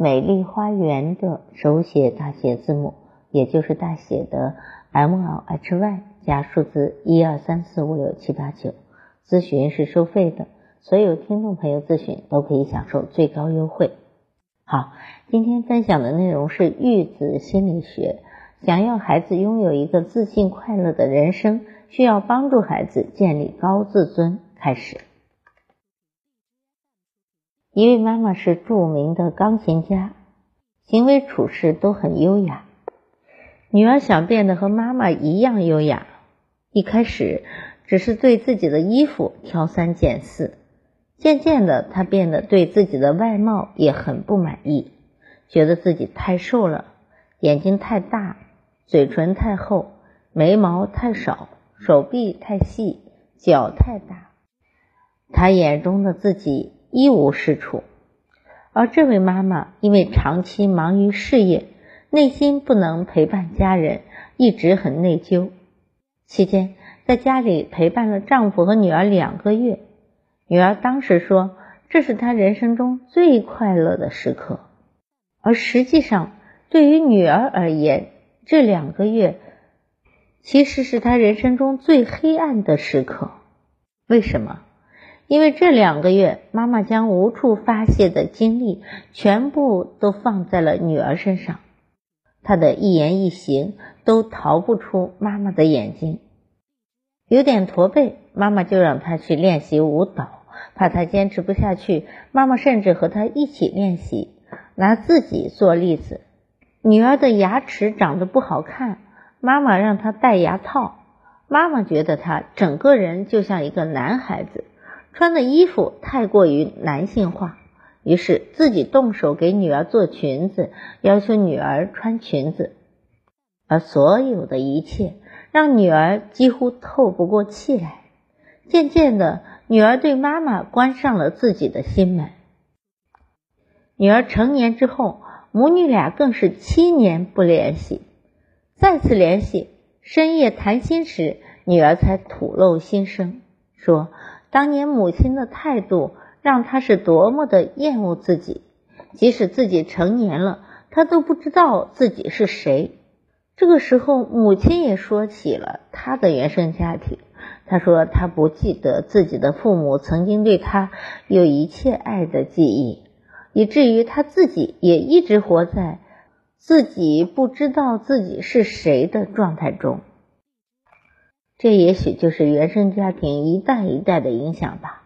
美丽花园的手写大写字母，也就是大写的 M L H Y 加数字一二三四五六七八九，咨询是收费的，所有听众朋友咨询都可以享受最高优惠。好，今天分享的内容是育子心理学，想要孩子拥有一个自信快乐的人生，需要帮助孩子建立高自尊。开始。一位妈妈是著名的钢琴家，行为处事都很优雅。女儿想变得和妈妈一样优雅，一开始只是对自己的衣服挑三拣四，渐渐的，她变得对自己的外貌也很不满意，觉得自己太瘦了，眼睛太大，嘴唇太厚，眉毛太少，手臂太细，脚太大。她眼中的自己。一无是处，而这位妈妈因为长期忙于事业，内心不能陪伴家人，一直很内疚。期间在家里陪伴了丈夫和女儿两个月，女儿当时说这是她人生中最快乐的时刻，而实际上对于女儿而言，这两个月其实是她人生中最黑暗的时刻。为什么？因为这两个月，妈妈将无处发泄的精力全部都放在了女儿身上，她的一言一行都逃不出妈妈的眼睛。有点驼背，妈妈就让她去练习舞蹈，怕她坚持不下去，妈妈甚至和她一起练习。拿自己做例子，女儿的牙齿长得不好看，妈妈让她戴牙套，妈妈觉得她整个人就像一个男孩子。穿的衣服太过于男性化，于是自己动手给女儿做裙子，要求女儿穿裙子，而所有的一切让女儿几乎透不过气来。渐渐的，女儿对妈妈关上了自己的心门。女儿成年之后，母女俩更是七年不联系。再次联系，深夜谈心时，女儿才吐露心声，说。当年母亲的态度让他是多么的厌恶自己，即使自己成年了，他都不知道自己是谁。这个时候，母亲也说起了他的原生家庭。他说他不记得自己的父母曾经对他有一切爱的记忆，以至于他自己也一直活在自己不知道自己是谁的状态中。这也许就是原生家庭一代一代的影响吧。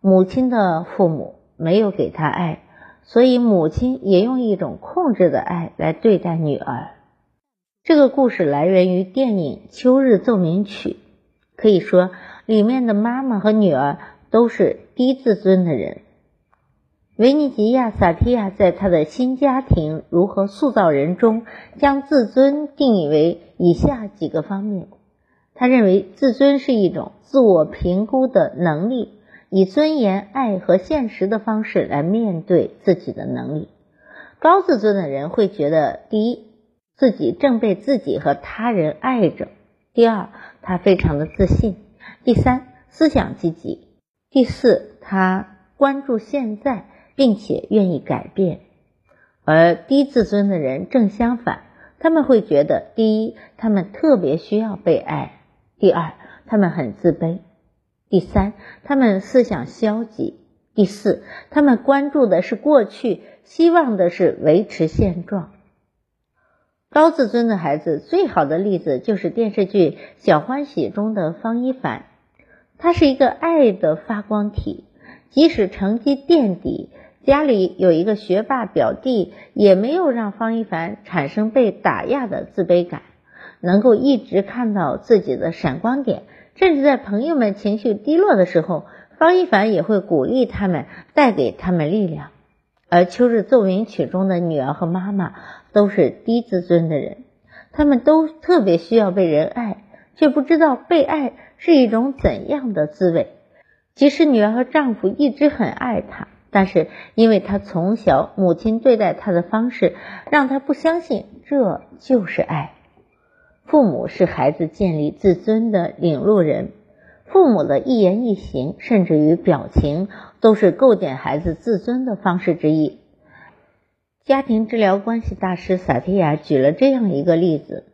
母亲的父母没有给他爱，所以母亲也用一种控制的爱来对待女儿。这个故事来源于电影《秋日奏鸣曲》，可以说里面的妈妈和女儿都是低自尊的人。维尼吉亚·萨提亚在他的《新家庭如何塑造人》中，将自尊定义为以下几个方面。他认为自尊是一种自我评估的能力，以尊严、爱和现实的方式来面对自己的能力。高自尊的人会觉得，第一，自己正被自己和他人爱着；第二，他非常的自信；第三，思想积极；第四，他关注现在，并且愿意改变。而低自尊的人正相反，他们会觉得，第一，他们特别需要被爱。第二，他们很自卑；第三，他们思想消极；第四，他们关注的是过去，希望的是维持现状。高自尊的孩子最好的例子就是电视剧《小欢喜》中的方一凡，他是一个爱的发光体，即使成绩垫底，家里有一个学霸表弟，也没有让方一凡产生被打压的自卑感。能够一直看到自己的闪光点，甚至在朋友们情绪低落的时候，方一凡也会鼓励他们，带给他们力量。而《秋日奏鸣曲》中的女儿和妈妈都是低自尊的人，他们都特别需要被人爱，却不知道被爱是一种怎样的滋味。即使女儿和丈夫一直很爱她，但是因为她从小母亲对待她的方式，让她不相信这就是爱。父母是孩子建立自尊的领路人。父母的一言一行，甚至于表情，都是构建孩子自尊的方式之一。家庭治疗关系大师萨提亚举了这样一个例子：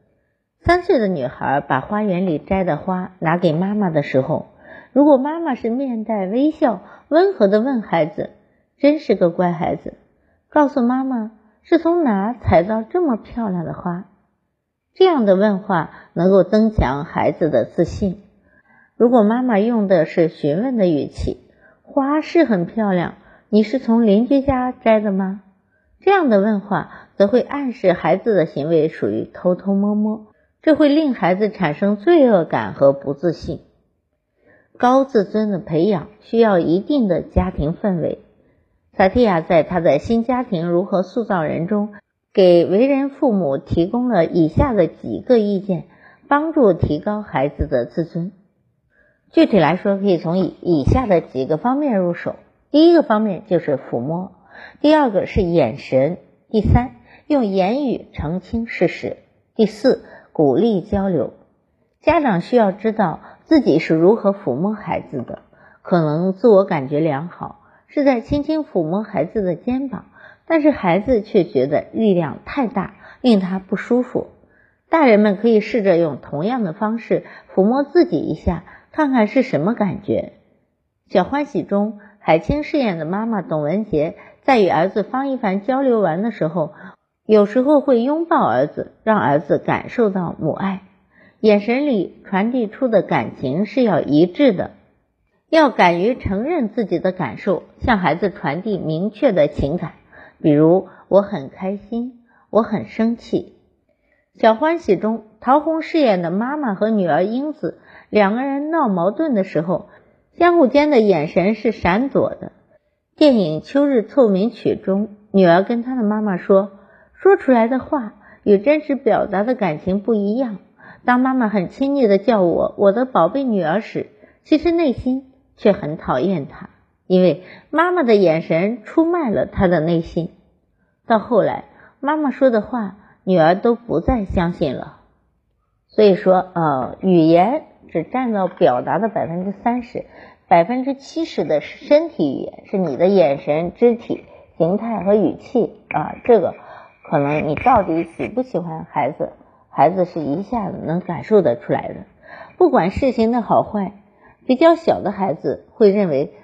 三岁的女孩把花园里摘的花拿给妈妈的时候，如果妈妈是面带微笑、温和的问孩子：“真是个乖孩子，告诉妈妈是从哪采到这么漂亮的花？”这样的问话能够增强孩子的自信。如果妈妈用的是询问的语气，花是很漂亮，你是从邻居家摘的吗？这样的问话则会暗示孩子的行为属于偷偷摸摸，这会令孩子产生罪恶感和不自信。高自尊的培养需要一定的家庭氛围。萨提亚在他的《新家庭如何塑造人》中，给为人父母提供了以下的几个意见，帮助提高孩子的自尊。具体来说，可以从以以下的几个方面入手。第一个方面就是抚摸，第二个是眼神，第三用言语澄清事实，第四鼓励交流。家长需要知道自己是如何抚摸孩子的，可能自我感觉良好，是在轻轻抚摸孩子的肩膀，但是孩子却觉得力量太大，令他不舒服。大人们可以试着用同样的方式抚摸自己一下。看看是什么感觉？小欢喜中，海清饰演的妈妈董文杰在与儿子方一凡交流完的时候，有时候会拥抱儿子，让儿子感受到母爱，眼神里传递出的感情是要一致的，要敢于承认自己的感受，向孩子传递明确的情感，比如我很开心，我很生气。小欢喜中，陶虹饰演的妈妈和女儿英子。两个人闹矛盾的时候，相互间的眼神是闪躲的。电影《秋日奏鸣曲》中，女儿跟她的妈妈说：“说出来的话与真实表达的感情不一样。”当妈妈很亲昵的叫我“我的宝贝女儿”时，其实内心却很讨厌她，因为妈妈的眼神出卖了她的内心。到后来，妈妈说的话，女儿都不再相信了。所以说，呃，语言。只占到表达的百分之三十，百分之七十的身体语言是你的眼神、肢体形态和语气啊，这个可能你到底喜不喜欢孩子，孩子是一下子能感受得出来的。不管事情的好坏，比较小的孩子会认为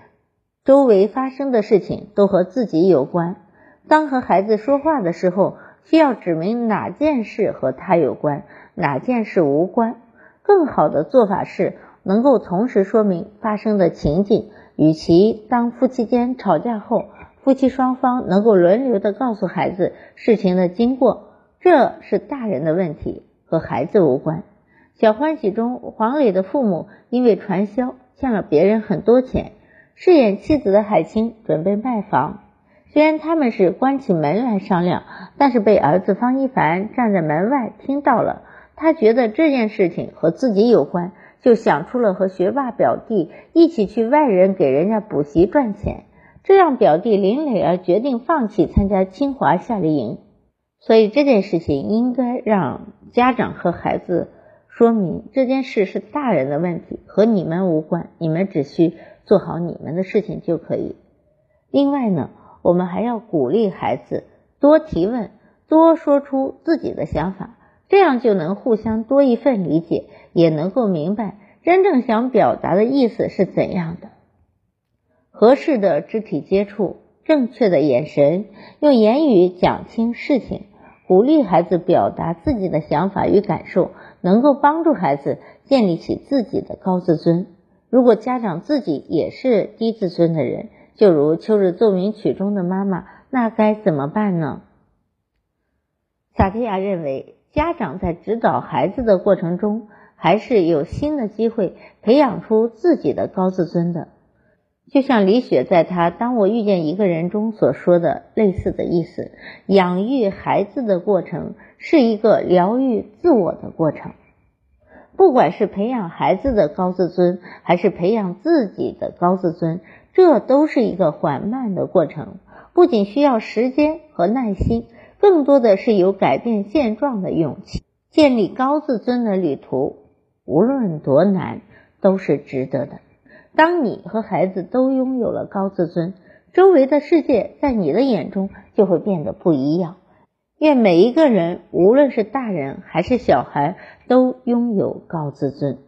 周围发生的事情都和自己有关。当和孩子说话的时候，需要指明哪件事和他有关，哪件事无关。更好的做法是，能够同时说明发生的情景。与其当夫妻间吵架后，夫妻双方能够轮流的告诉孩子事情的经过，这是大人的问题，和孩子无关。小欢喜中，黄磊的父母因为传销欠了别人很多钱，饰演妻子的海清准备卖房，虽然他们是关起门来商量，但是被儿子方一凡站在门外听到了。他觉得这件事情和自己有关，就想出了和学霸表弟一起去外人给人家补习赚钱，这让表弟林磊儿决定放弃参加清华夏令营。所以这件事情应该让家长和孩子说明，这件事是大人的问题，和你们无关，你们只需做好你们的事情就可以。另外呢，我们还要鼓励孩子多提问，多说出自己的想法。这样就能互相多一份理解，也能够明白真正想表达的意思是怎样的。合适的肢体接触，正确的眼神，用言语讲清事情，鼓励孩子表达自己的想法与感受，能够帮助孩子建立起自己的高自尊。如果家长自己也是低自尊的人，就如《秋日奏鸣曲》中的妈妈，那该怎么办呢？萨提亚认为。家长在指导孩子的过程中，还是有新的机会培养出自己的高自尊的。就像李雪在他《当我遇见一个人》中所说的类似的意思，养育孩子的过程是一个疗愈自我的过程。不管是培养孩子的高自尊，还是培养自己的高自尊，这都是一个缓慢的过程，不仅需要时间和耐心，更多的是有改变现状的勇气。建立高自尊的旅途，无论多难，都是值得的。当你和孩子都拥有了高自尊，周围的世界在你的眼中就会变得不一样。愿每一个人，无论是大人还是小孩，都拥有高自尊。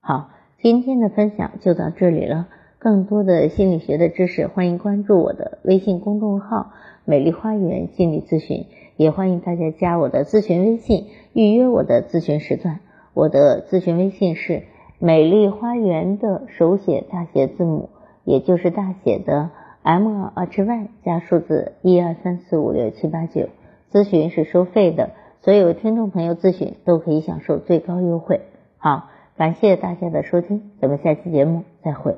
好，今天的分享就到这里了。更多的心理学的知识，欢迎关注我的微信公众号“美丽花园心理咨询”，也欢迎大家加我的咨询微信，预约我的咨询时段。我的咨询微信是“美丽花园”的手写大写字母，也就是大写的 M H Y 加数字一二三四五六七八九。咨询是收费的，所有听众朋友咨询都可以享受最高优惠。好，感谢大家的收听，咱们下期节目再会。